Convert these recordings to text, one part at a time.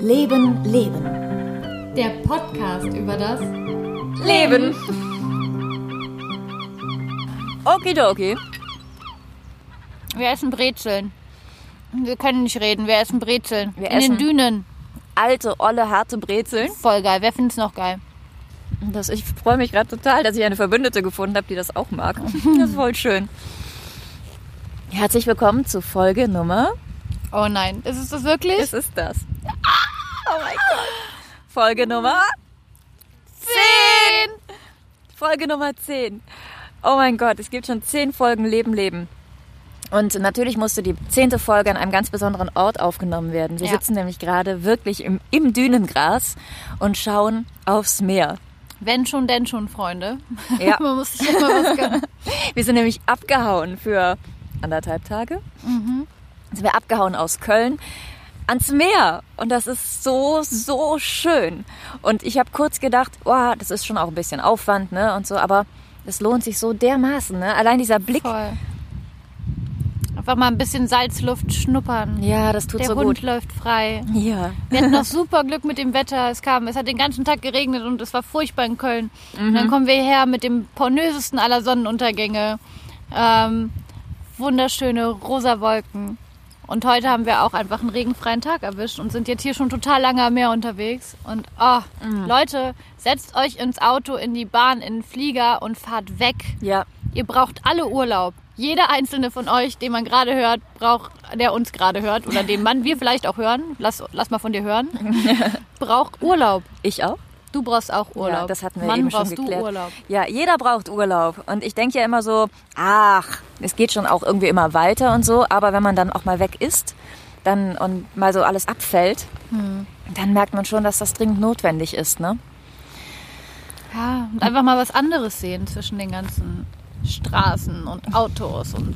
Leben, Leben. Der Podcast über das Leben. Okidoki. Wir essen Brezeln. Wir können nicht reden, wir essen Brezeln. Wir In essen- den Dünen. Alte, olle, harte Brezeln. Voll geil. Wer findet es noch geil? Das, ich freue mich gerade total, dass ich eine Verbündete gefunden habe, die das auch mag. Das ist voll schön. Herzlich willkommen zu Folge Nummer. Oh nein, ist es das wirklich? Was ist das? Oh mein Gott. Folge Nummer Zehn! Folge Nummer 10. Oh mein Gott, es gibt schon 10 Folgen Leben, Leben. Und natürlich musste die zehnte Folge an einem ganz besonderen Ort aufgenommen werden. Wir Ja. sitzen nämlich gerade wirklich im, im Dünengras und schauen aufs Meer. Wenn schon, denn schon, Freunde. Ja. Man muss sich immer was gönnen. Wir sind nämlich abgehauen für anderthalb Tage. Sind wir abgehauen aus Köln ans Meer. Und das ist so, so schön. Und ich habe kurz gedacht, oh, das ist schon auch ein bisschen Aufwand, ne? Und so, aber es lohnt sich so dermaßen, ne? Allein dieser Blick. Voll. Einfach mal ein bisschen Salzluft schnuppern. Ja, das tut Der so Hund gut. läuft frei. Ja. Wir hatten noch super Glück mit dem Wetter. Es kam, es hat den ganzen Tag geregnet und es war furchtbar in Köln. Und Mhm. dann kommen wir her mit dem pornösesten aller Sonnenuntergänge. Ähm, wunderschöne rosa Wolken. Und heute haben wir auch einfach einen regenfreien Tag erwischt und sind jetzt hier schon total lange am Meer unterwegs. Und oh, Mhm. Leute, setzt euch ins Auto, in die Bahn, in den Flieger und fahrt weg. Ja. Ihr braucht alle Urlaub. Jeder einzelne von euch, den man gerade hört, braucht, der uns gerade hört oder den Mann wir vielleicht auch hören, lass, lass mal von dir hören, braucht Urlaub. Ich auch? Du brauchst auch Urlaub. Ja, das hatten wir Mann, eben schon brauchst geklärt. du Urlaub. Ja, jeder braucht Urlaub. Und ich denke ja immer so, ach, es geht schon auch irgendwie immer weiter und so. Aber wenn man dann auch mal weg ist dann, und mal so alles abfällt, Hm. dann merkt man schon, dass das dringend notwendig ist. Ne? Ja, und einfach mal was anderes sehen zwischen den ganzen Straßen und Autos und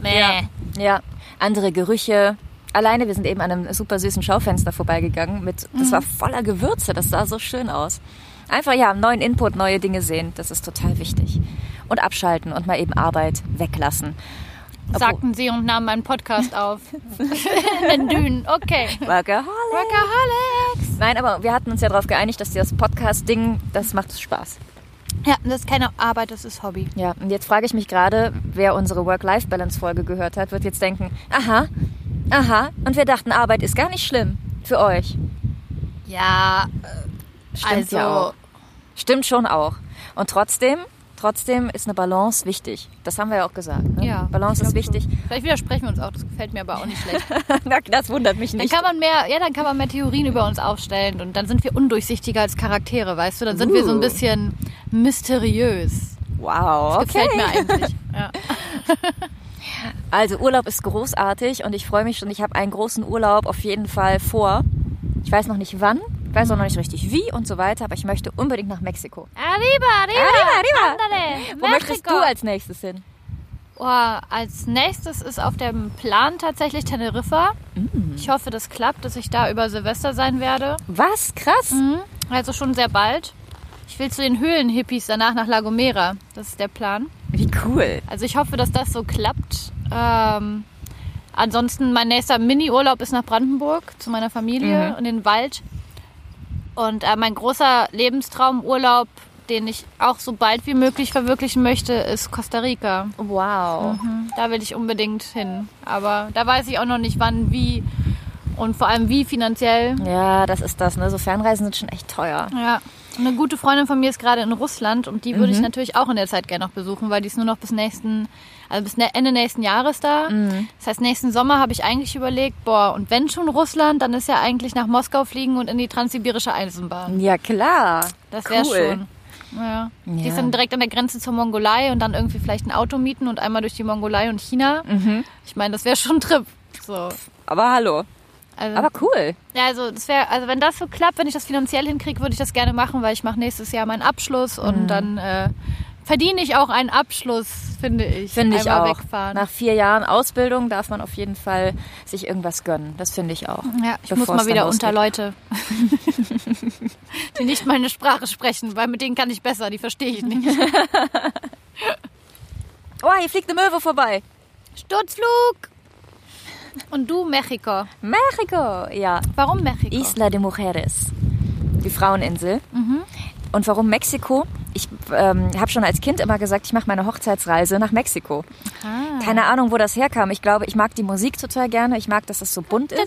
nee. Ja, andere Gerüche. Alleine, wir sind eben an einem super süßen Schaufenster vorbeigegangen. Mit, das war voller Gewürze, das sah so schön aus. Einfach ja, neuen Input, neue Dinge sehen, das ist total wichtig. Und abschalten und mal eben Arbeit weglassen. sagten sie und nahmen meinen Podcast auf. In Dünen, okay. Workaholic. Workaholics. Nein, aber wir hatten uns ja darauf geeinigt, dass das Podcast-Ding, das macht Spaß. Ja, das ist keine Arbeit, das ist Hobby. Ja, und jetzt frage ich mich gerade, wer unsere Work-Life-Balance-Folge gehört hat, wird jetzt denken, aha, aha, und wir dachten, Arbeit ist gar nicht schlimm für euch. Ja, Stimmt also ja auch. Stimmt schon auch. Und trotzdem, trotzdem ist eine Balance wichtig. Das haben wir ja auch gesagt. Ne? Ja, Balance ist wichtig. schon. Vielleicht widersprechen wir uns auch, das gefällt mir aber auch nicht schlecht. Das wundert mich Dann nicht. kann man mehr, ja, dann kann man mehr Theorien über uns aufstellen und dann sind wir undurchsichtiger als Charaktere, weißt du? Dann sind wir so ein Uh. bisschen mysteriös. Wow, okay. Gefällt mir eigentlich. Ja. Also Urlaub ist großartig und ich freue mich schon. Ich habe einen großen Urlaub auf jeden Fall vor. Ich weiß noch nicht wann, ich weiß auch noch nicht richtig wie und so weiter, aber ich möchte unbedingt nach Mexiko. Arriba, arriba, Arriba, arriba. Wo möchtest du als nächstes hin? Oh, als nächstes ist auf dem Plan tatsächlich Teneriffa. Mm. Ich hoffe, das klappt, dass ich da über Silvester sein werde. Was? Krass. Mhm. Also schon sehr bald. Ich will zu den Höhlenhippies danach nach La Gomera. Das ist der Plan. Wie cool. Also ich hoffe, dass das so klappt. Ähm, ansonsten mein nächster Mini-Urlaub ist nach Brandenburg zu meiner Familie Mhm. in den Wald. Und äh, mein großer Lebenstraumurlaub, den ich auch so bald wie möglich verwirklichen möchte, ist Costa Rica. Wow. Mhm, Da will ich unbedingt hin. Aber da weiß ich auch noch nicht wann, wie und vor allem wie finanziell. Ja, das ist das. Ne? So Fernreisen sind schon echt teuer. Ja. Eine gute Freundin von mir ist gerade in Russland und die würde Mhm. ich natürlich auch in der Zeit gerne noch besuchen, weil die ist nur noch bis nächsten, also bis ne- Ende nächsten Jahres da. Mhm. Das heißt, nächsten Sommer habe ich eigentlich überlegt, boah, und wenn schon Russland, dann ist ja eigentlich nach Moskau fliegen und in die transsibirische Eisenbahn. Ja, klar. Das wäre cool. schon. Ja. Die Ja. ist dann direkt an der Grenze zur Mongolei und dann irgendwie vielleicht ein Auto mieten und einmal durch die Mongolei und China. Mhm. Ich meine, das wäre schon ein Trip. So. Aber hallo. Also, Aber cool. ja, also das wäre, also wenn das so klappt, wenn ich das finanziell hinkriege, würde ich das gerne machen, weil ich mache nächstes Jahr meinen Abschluss Mhm. und dann äh, verdiene ich auch einen Abschluss, finde ich. Finde ich auch. wegfahren. Nach vier Jahren Ausbildung darf man auf jeden Fall sich irgendwas gönnen. Das finde ich auch. ja, ich muss mal wieder unter. Leute, die nicht meine Sprache sprechen, weil mit denen kann ich besser, die verstehe ich nicht. Oh, hier fliegt eine Möwe vorbei. Sturzflug! Und du Mexiko. Mexiko, ja. Warum Mexiko? Isla de Mujeres, die Fraueninsel. Und warum Mexiko? Ich ähm, habe schon als Kind immer gesagt, ich mache meine Hochzeitsreise nach Mexiko. Keine Ahnung, wo das herkam. Ich glaube, ich mag die Musik total gerne. Ich mag, dass es so bunt ist.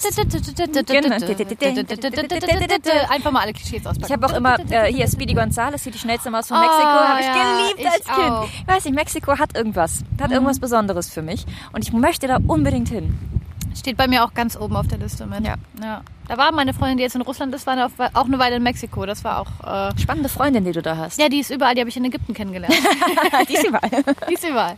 Einfach mal alle Klischees auspacken. Ich habe auch immer, äh, hier Speedy Gonzales, hier die schnellste Maus von Mexiko, habe ich Oh, ja, geliebt ich als Kind. auch. Ich weiß nicht, Mexiko hat irgendwas, hat irgendwas Besonderes für mich. Und ich möchte da unbedingt hin. Steht bei mir auch ganz oben auf der Liste mit. Ja. ja. Da war meine Freundin, die jetzt in Russland ist, war auch eine Weile in Mexiko. Das war auch. Äh, Spannende Freundin, die du da hast. ja, die ist überall, die habe ich in Ägypten kennengelernt. die ist überall. Die ist überall.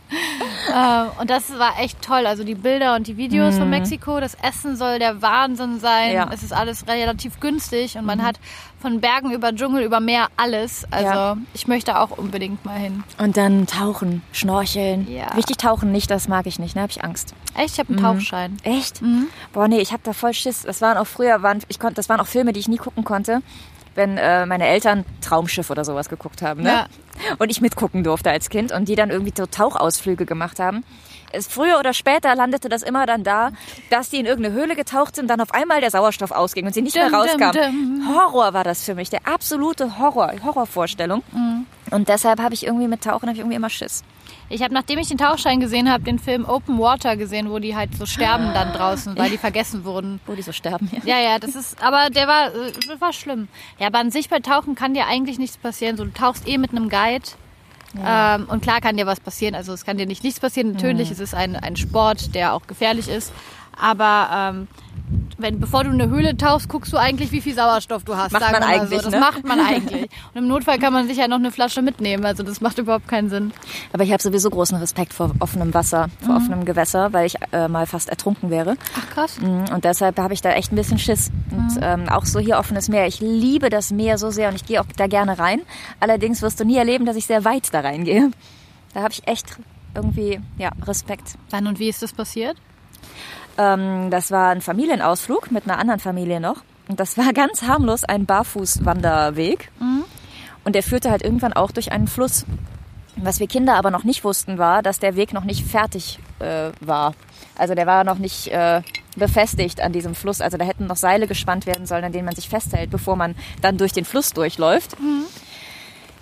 ähm, und das war echt toll. Also die Bilder und die Videos Mhm. von Mexiko, das Essen soll der Wahnsinn sein. Ja. Es ist alles relativ günstig und man hat von Bergen über Dschungel über Meer alles. Also Ja. ich möchte auch unbedingt mal hin. Und dann tauchen, schnorcheln. Ja. Richtig tauchen nicht, das mag ich nicht, da habe ich Angst. Echt, ich habe Mhm. einen Tauchschein. Echt? Boah, nee, ich habe da voll Schiss. Das waren auch früher, waren, ich konnte, das waren auch Filme, die ich nie gucken konnte, wenn äh, meine Eltern Traumschiff oder sowas geguckt haben. Ne? Ja. Und ich mitgucken durfte als Kind und die dann irgendwie so Tauchausflüge gemacht haben. Es, früher oder später landete das immer dann da, dass die in irgendeine Höhle getaucht sind, dann auf einmal der Sauerstoff ausging und sie nicht mehr Dum, dum, rauskamen. Horror war das für mich, der absolute Horror, Horrorvorstellung. Und deshalb habe ich irgendwie mit Tauchen ich irgendwie immer Schiss. Ich habe, nachdem ich den Tauchschein gesehen habe, den Film Open Water gesehen, wo die halt so sterben dann draußen, weil die vergessen wurden. Wo die so sterben. Ja. Ja, ja, das ist, aber der war, äh, das war schlimm. Ja, aber an sich bei Tauchen kann dir eigentlich nichts passieren. So, du tauchst eh mit einem Guide. Ähm, und klar kann dir was passieren. Also es kann dir nicht nichts passieren. Natürlich, es ist ein, ein Sport, der auch gefährlich ist. Aber ähm, wenn, bevor du in eine Höhle tauchst, guckst du eigentlich, wie viel Sauerstoff du hast. Macht sagen man wir mal eigentlich, so. Das ne? macht man eigentlich. Und im Notfall kann man sich ja noch eine Flasche mitnehmen. Also das macht überhaupt keinen Sinn. Aber ich habe sowieso großen Respekt vor offenem Wasser, vor offenem Gewässer, weil ich äh, mal fast ertrunken wäre. Ach krass. Mm, Und deshalb habe ich da echt ein bisschen Schiss. Und ähm, auch so hier offenes Meer. Ich liebe das Meer so sehr und ich gehe auch da gerne rein. Allerdings wirst du nie erleben, dass ich sehr weit da reingehe. Da habe ich echt irgendwie ja, Respekt. Wann und wie ist das passiert? Ähm, das war ein Familienausflug mit einer anderen Familie noch. Und das war ganz harmlos ein Barfußwanderweg. Und der führte halt irgendwann auch durch einen Fluss. Was wir Kinder aber noch nicht wussten, war, dass der Weg noch nicht fertig äh, war. Also der war noch nicht äh, befestigt an diesem Fluss. Also da hätten noch Seile gespannt werden sollen, an denen man sich festhält, bevor man dann durch den Fluss durchläuft.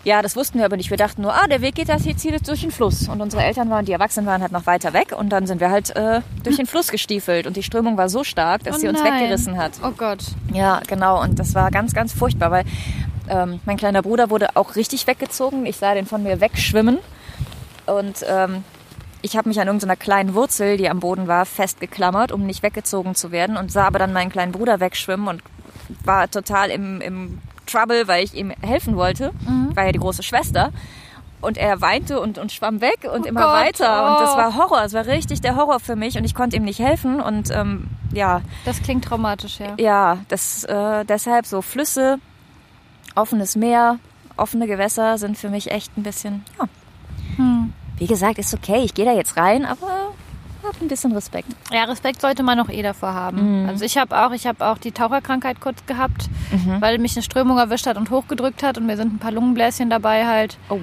Ja, das wussten wir aber nicht. Wir dachten nur, ah, der Weg geht das jetzt hier durch den Fluss. Und unsere Eltern waren, die Erwachsenen waren halt noch weiter weg. Und dann sind wir halt äh, durch den Fluss gestiefelt. Und die Strömung war so stark, dass Oh sie uns nein. weggerissen hat. Oh Gott. Ja, genau. Und das war ganz, ganz furchtbar, weil ähm, mein kleiner Bruder wurde auch richtig weggezogen. Ich sah den von mir wegschwimmen. Und ähm, ich habe mich an irgendeiner kleinen Wurzel, die am Boden war, festgeklammert, um nicht weggezogen zu werden. Und sah aber dann meinen kleinen Bruder wegschwimmen und war total im, im Trouble, weil ich ihm helfen wollte. Ich war ja die große Schwester. Und er weinte und, und schwamm weg und immer Gott, weiter. Und das oh. war Horror. Es war richtig der Horror für mich. Und ich konnte ihm nicht helfen. Und ähm, ja, Das klingt traumatisch, ja. ja, das äh, deshalb so Flüsse, offenes Meer, offene Gewässer sind für mich echt ein bisschen. Ja. Wie gesagt, ist okay. Ich gehe da jetzt rein, aber habe ein bisschen Respekt. Ja, Respekt sollte man auch eh davor Mhm. haben. Also ich habe auch, ich habe auch die Taucherkrankheit kurz gehabt, Mhm. weil mich eine Strömung erwischt hat und hochgedrückt hat und mir sind ein paar Lungenbläschen dabei halt Oh.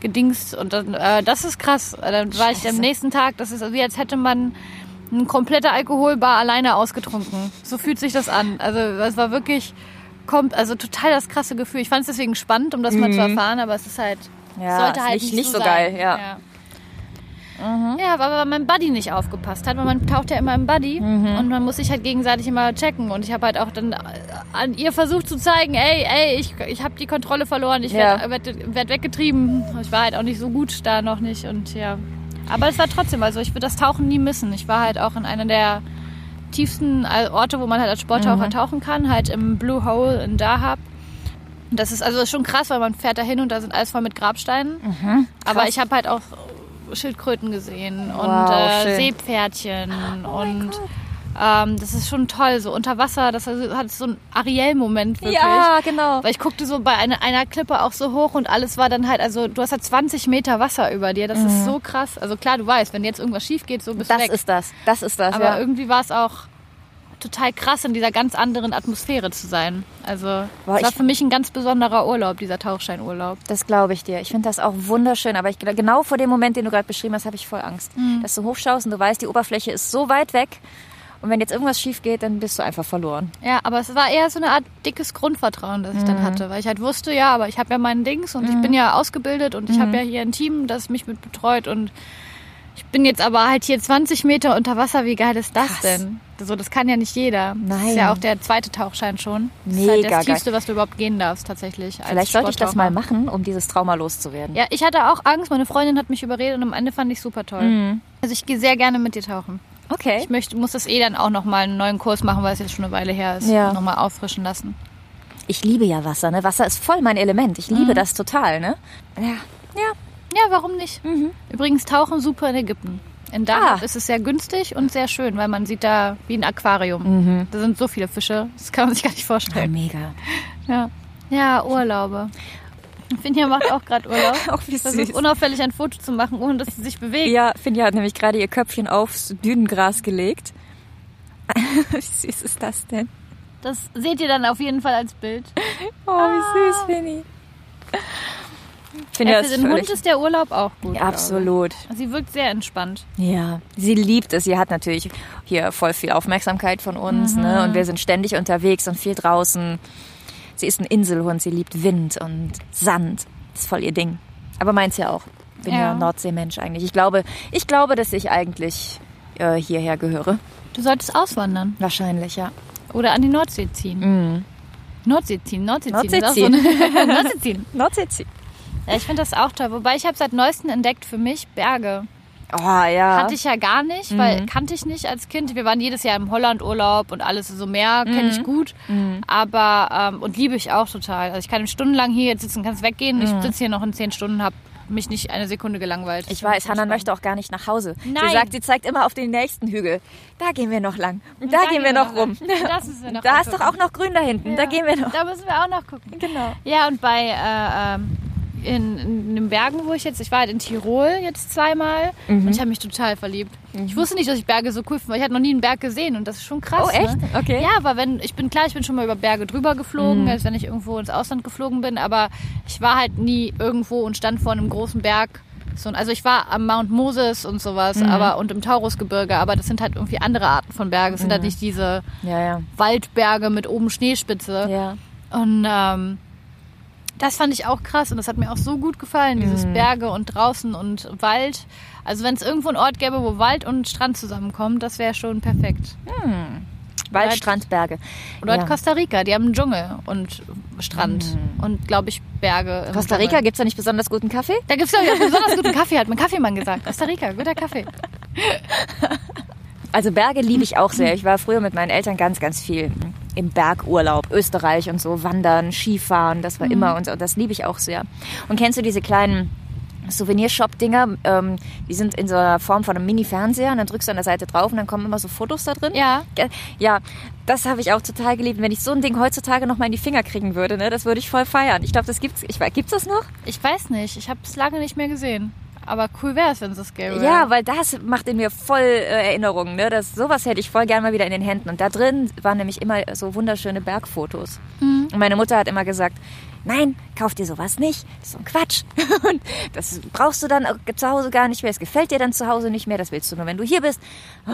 gedingst und dann, äh, das ist krass. Äh, Dann war ich Scheiße. am nächsten Tag, das ist wie als hätte man eine komplette Alkoholbar alleine ausgetrunken. So fühlt sich das an. Also es war wirklich kommt also total das krasse Gefühl. Ich fand es deswegen spannend, um das mal zu erfahren, aber es ist halt Mhm. Ja, sollte halt nicht- nicht, nicht so sein. geil, ja. ja. Ja, aber weil mein Buddy nicht aufgepasst hat, weil man taucht ja immer im Buddy Mhm. und man muss sich halt gegenseitig immer checken. Und ich habe halt auch dann äh, an ihr versucht zu zeigen, ey, ey, ich, ich habe die Kontrolle verloren, ich Ja. werde werd, werd weggetrieben. Ich war halt auch nicht so gut da noch nicht und ja. Aber es war trotzdem, also ich würde das Tauchen nie missen. Ich war halt auch in einer der tiefsten äh, Orte, wo man halt als Sporttaucher tauchen kann, halt im Blue Hole in Dahab. Das ist also schon krass, weil man fährt da hin und da sind alles voll mit Grabsteinen. Aber ich habe halt auch Schildkröten gesehen und Wow, äh, schön. Seepferdchen und ähm, das ist schon toll. So unter Wasser, das hat so einen Ariel-Moment wirklich. Ja, genau. Weil ich guckte so bei einer, einer Klippe auch so hoch und alles war dann halt, also du hast halt 20 Meter Wasser über dir. Das ist so krass. Also klar, du weißt, wenn jetzt irgendwas schief geht, so bist du Das ist das. Das ist das. Aber ja. irgendwie war es auch total krass, in dieser ganz anderen Atmosphäre zu sein. Also Boah, es war für mich ein ganz besonderer Urlaub, dieser Tauchscheinurlaub. Das glaube ich dir. Ich finde das auch wunderschön. Aber ich, genau vor dem Moment, den du gerade beschrieben hast, habe ich voll Angst. Mhm. Dass du hochschaust und du weißt, die Oberfläche ist so weit weg. Und wenn jetzt irgendwas schief geht, dann bist du einfach verloren. Ja, aber es war eher so eine Art dickes Grundvertrauen, das ich Mhm. dann hatte, weil ich halt wusste, ja, aber ich habe ja meinen Dings und ich bin ja ausgebildet und ich Mhm. habe ja hier ein Team, das mich mit betreut und ich bin jetzt aber halt hier 20 Meter unter Wasser. Wie geil ist das Krass. denn? So, das kann ja nicht jeder. Das ist Nein. ja auch der zweite Tauchschein schon. Das ist halt Mega das geil. Tiefste, was du überhaupt gehen darfst, tatsächlich. Vielleicht sollte ich das mal machen, um dieses Trauma loszuwerden. Ja, ich hatte auch Angst. Meine Freundin hat mich überredet und am Ende fand ich super toll. Mhm. Also ich gehe sehr gerne mit dir tauchen. Okay. Ich möchte, muss das eh dann auch nochmal einen neuen Kurs machen, weil es jetzt schon eine Weile her ist. Ja. Nochmal auffrischen lassen. Ich liebe ja Wasser, ne? Wasser ist voll mein Element. Ich liebe das total, ne? Ja. Ja. Ja, warum nicht? Übrigens tauchen super in Ägypten. In Dahab Ah. ist es sehr günstig und sehr schön, weil man sieht da wie ein Aquarium. Da sind so viele Fische, das kann man sich gar nicht vorstellen. Mega. Ja, ja Urlaube. Finja macht auch gerade Urlaub. Auch wie Versucht süß. unauffällig ein Foto zu machen, ohne dass sie sich bewegt. Ja, Finja hat nämlich gerade ihr Köpfchen aufs Dünengras gelegt. wie süß ist das denn? Das seht ihr dann auf jeden Fall als Bild. Oh, wie süß, Finny. Ja, für den. Hund ist der Urlaub auch gut. glaube Absolut. ich. Sie wirkt sehr entspannt. Ja, sie liebt es. Sie hat natürlich hier voll viel Aufmerksamkeit von uns. Ne? Und wir sind ständig unterwegs und viel draußen. Sie ist ein Inselhund. Sie liebt Wind und Sand. Das ist voll ihr Ding. Aber meins ja auch. Bin ja, Ja. Nordseemensch eigentlich. Ich glaube, ich glaube, dass ich eigentlich äh, hierher gehöre. Du solltest auswandern Wahrscheinlich, ja. oder an die Nordsee ziehen. Nordsee ziehen, Nordsee ziehen. Nordsee ziehen. Nordsee ziehen. Nordsee ziehen. Ja, ich finde das auch toll. Wobei ich habe seit neuestem entdeckt für mich Berge. Oh ja. Hatte ich ja gar nicht, weil kannte ich nicht als Kind. Wir waren jedes Jahr im Holland-Urlaub und alles so Meer kenne ich gut. Aber, ähm, und liebe ich auch total. Also ich kann stundenlang hier jetzt sitzen, kann es weggehen. Ich sitze hier noch in zehn Stunden, habe mich nicht eine Sekunde gelangweilt. Ich weiß, Hannah möchte auch gar nicht nach Hause. Sie Nein. sagt, sie zeigt immer auf den nächsten Hügel. Da gehen wir noch lang. Und da, gehen wir noch rum. Das wir noch Da ist doch auch noch grün da hinten. Da Ja, gehen wir noch. Da müssen wir auch noch gucken. Genau. Ja, und bei äh, ähm, in, in den Bergen, wo ich jetzt, ich war halt in Tirol jetzt zweimal Mhm. und ich habe mich total verliebt. Ich wusste nicht, dass ich Berge so cool finde, weil ich hatte noch nie einen Berg gesehen und das ist schon krass. Oh, echt? Ne? Okay. Ja, aber wenn, ich bin klar, ich bin schon mal über Berge drüber geflogen, als wenn ich irgendwo ins Ausland geflogen bin, aber ich war halt nie irgendwo und stand vor einem großen Berg. So, also ich war am Mount Moses und sowas, aber und im Taurusgebirge, aber das sind halt irgendwie andere Arten von Bergen. Es sind halt nicht diese Ja, ja. Waldberge mit oben Schneespitze. Ja. Und ähm, das fand ich auch krass und das hat mir auch so gut gefallen, dieses Berge und draußen und Wald. Also wenn es irgendwo einen Ort gäbe, wo Wald und Strand zusammenkommen, das wäre schon perfekt. Wald, Wald- Strand, Berge. Oder ja. Costa Rica, die haben einen Dschungel und Strand und, glaube ich, Berge. Costa Rica gibt es da nicht besonders guten Kaffee? Da gibt es, auch besonders guten Kaffee, hat mein Kaffeemann gesagt. Costa Rica, guter Kaffee. Also Berge liebe ich auch sehr. Ich war früher mit meinen Eltern ganz, ganz viel im Bergurlaub, Österreich und so, wandern, Skifahren, das war immer und so, das liebe ich auch sehr. Und kennst du diese kleinen Souvenirshop-Dinger? Ähm, die sind in so einer Form von einem Mini-Fernseher und dann drückst du an der Seite drauf und dann kommen immer so Fotos da drin. Ja. Ja, das habe ich auch total geliebt. Wenn ich so ein Ding heutzutage noch mal in die Finger kriegen würde, ne, das würde ich voll feiern. Ich glaube, das gibt's. Ich gibt's das noch? Ich weiß nicht, ich habe es lange nicht mehr gesehen. Aber cool wäre es, wenn es das gäbe. Ja, weil das macht in mir voll äh, Erinnerungen. Ne? Das, sowas hätte ich voll gern mal wieder in den Händen. Und da drin waren nämlich immer so wunderschöne Bergfotos. Und meine Mutter hat immer gesagt, nein, kauf dir sowas nicht. Das ist so ein Quatsch. Und das brauchst du dann zu Hause gar nicht mehr. Es gefällt dir dann zu Hause nicht mehr. Das willst du nur, wenn du hier bist. Und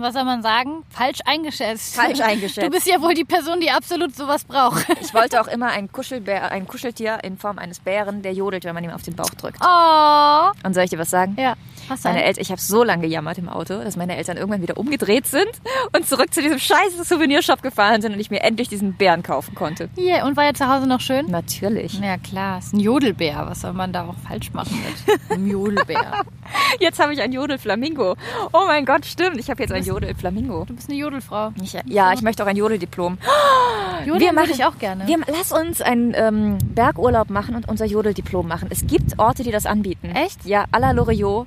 was soll man sagen? Falsch eingeschätzt. Falsch eingeschätzt. Du bist ja wohl die Person, die absolut sowas braucht. Ich wollte auch immer ein, Kuschelbär, ein Kuscheltier in Form eines Bären, der jodelt, wenn man ihm auf den Bauch drückt. Oh. Und soll ich dir was sagen? Ja. Was? Meine Eltern, ich habe so lange gejammert im Auto, dass meine Eltern irgendwann wieder umgedreht sind und zurück zu diesem scheiß Souvenirshop gefahren sind und ich mir endlich diesen Bären kaufen konnte. Hier, und war ja zu Hause noch schön? Natürlich. Ja klar, ist ein Jodelbär. Was soll man da auch falsch machen mit einem Jodelbär? Jetzt habe ich ein Jodelflamingo. Oh mein Gott, stimmt. Ich habe jetzt ein Jodelflamingo. Du bist eine Jodelfrau. Ich, ja, ich möchte auch ein Jodeldiplom. Jodeln Wir würde machen- ich auch gerne. Wir, lass uns einen ähm, Bergurlaub machen und unser Jodeldiplom machen. Es gibt Orte, die das anbieten. Echt? Ja, à la Loriot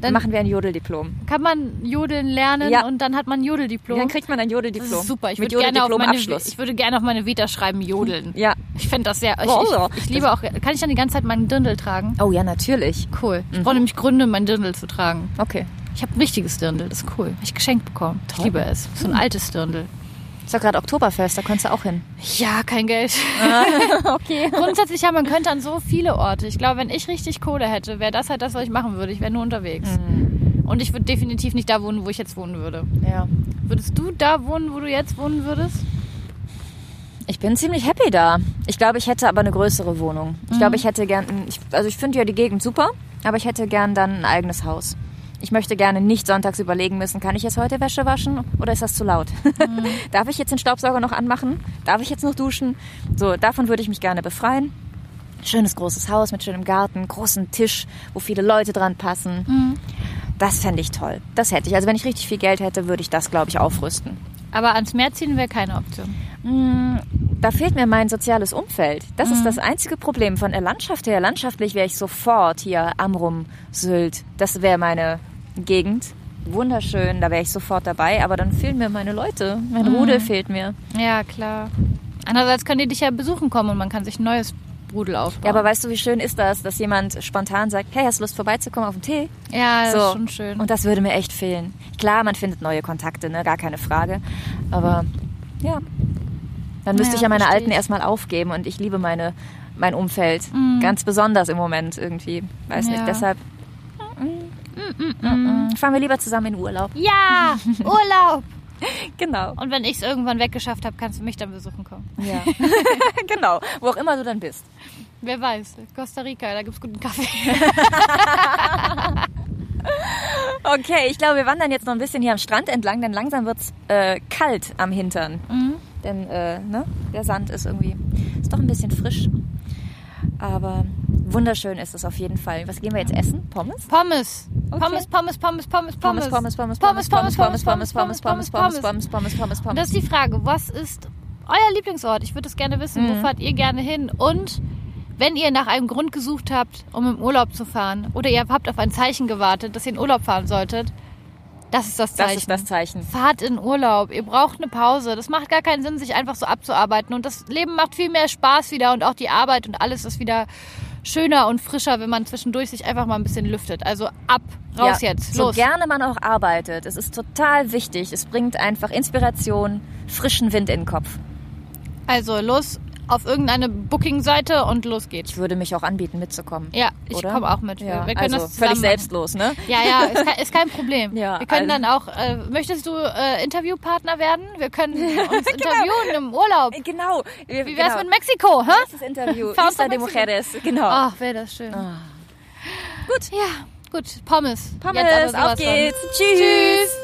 Dann- machen wir ein Jodeldiplom. Kann man Jodeln lernen Ja. und dann hat man ein Jodeldiplom. Dann kriegt man ein das Jodeldiplom. ist super. Ich würde gerne, auf meine- Jodeldiplom-Abschluss. ich würde gerne auf meine Vita schreiben Jodeln. Ja. Ich fände das sehr... Ich, Oh, ich, ich liebe auch... Kann ich dann die ganze Zeit meinen Dirndl tragen? Oh ja, natürlich. Cool. Ich brauche nämlich Gründe, mein Dirndl zu tragen. Okay. Ich habe ein richtiges Dirndl, das ist cool. Hab ich geschenkt bekommen. Ich liebe es. So ein altes Dirndl. Ist doch gerade Oktoberfest, da konntest du auch hin. Ja, kein Geld. Okay. Grundsätzlich ja, man könnte an so viele Orte. Ich glaube, wenn ich richtig Kohle hätte, wäre das halt das, was ich machen würde. Ich wäre nur unterwegs. Mhm. Und ich würde definitiv nicht da wohnen, wo ich jetzt wohnen würde. Ja. Würdest du da wohnen, wo du jetzt wohnen würdest? Ich bin ziemlich happy da. Ich glaube, ich hätte aber eine größere Wohnung. Ich glaube, ich hätte gern, also ich finde ja die Gegend super, aber ich hätte gern dann ein eigenes Haus. Ich möchte gerne nicht sonntags überlegen müssen, kann ich jetzt heute Wäsche waschen oder ist das zu laut? Darf ich jetzt den Staubsauger noch anmachen? Darf ich jetzt noch duschen? So, davon würde ich mich gerne befreien. Schönes großes Haus mit schönem Garten, großen Tisch, wo viele Leute dran passen. Das fände ich toll. Das hätte ich. Also wenn ich richtig viel Geld hätte, würde ich das, glaube ich, aufrüsten. Aber ans Meer ziehen wäre keine Option. Da fehlt mir mein soziales Umfeld. Das ist das einzige Problem. Von der Landschaft her, landschaftlich wäre ich sofort hier Amrum, Sylt. Das wäre meine Gegend. Wunderschön, da wäre ich sofort dabei. Aber dann fehlen mir meine Leute. Mein Rudel fehlt mir. Ja, klar. Andererseits können die dich ja besuchen kommen und man kann sich ein neues Rudel aufbauen. Ja, aber weißt du, wie schön ist das, dass jemand spontan sagt, hey, hast du Lust vorbeizukommen auf den Tee? ja, das so. ist schon schön. Und das würde mir echt fehlen. Klar, man findet neue Kontakte, ne? gar keine Frage. Aber ja, dann müsste Ja, ich ja meine Alten erstmal aufgeben und ich liebe meine, mein Umfeld ganz besonders im Moment irgendwie. Weiß nicht, Ja. deshalb mm, fahren wir lieber zusammen in Urlaub. ja, Urlaub. Genau. Und wenn ich es irgendwann weggeschafft habe, kannst du mich dann besuchen kommen. Ja. genau, wo auch immer du dann bist. Wer weiß, Costa Rica, da gibt's guten Kaffee. Okay, ich glaube, wir wandern jetzt noch ein bisschen hier am Strand entlang, denn langsam wird's äh, kalt am Hintern. Denn äh, ne, der Sand ist irgendwie, ist doch ein bisschen frisch. Aber wunderschön ist es auf jeden Fall. Was gehen wir jetzt essen? Pommes? Pommes. Pommes, Pommes, Pommes, Pommes, Pommes, Pommes, Pommes, Pommes, Pommes, Pommes, Pommes, Pommes, Pommes, Pommes, Pommes, Pommes, Pommes, Pommes, das ist die Frage, was ist euer Lieblingsort? Ich würde es gerne wissen. Wo fahrt ihr gerne hin? Und wenn ihr nach einem Grund gesucht habt, um im Urlaub zu fahren, oder ihr habt auf ein Zeichen gewartet, dass ihr in Urlaub fahren solltet, das ist das Zeichen. Das ist das Zeichen. Fahrt in Urlaub. Ihr braucht eine Pause. Das macht gar keinen Sinn, sich einfach so abzuarbeiten. Und das Leben macht viel mehr Spaß wieder und auch die Arbeit und alles ist wieder schöner und frischer, wenn man zwischendurch sich einfach mal ein bisschen lüftet. Also ab, raus Ja, jetzt, So los. gerne man auch arbeitet, es ist total wichtig. Es bringt einfach Inspiration, frischen Wind in den Kopf. Also los auf irgendeine Booking-Seite und los geht's. Ich würde mich auch anbieten, mitzukommen. Ja, ich komme auch mit. Ja, wir können also das völlig selbstlos, ne? Ja, ja, ist kein, ist kein Problem. Ja, wir können also- dann auch, äh, möchtest du äh, Interviewpartner werden? Wir können uns interviewen im Urlaub. Genau. Wie wär's mit Mexiko, hä? Das Interview. Faust Isla nach de. Mujeres, genau. Ach, wäre das schön. Gut. Ja, gut. Pommes. Pommes, auf geht's. Tschüss. Tschüss.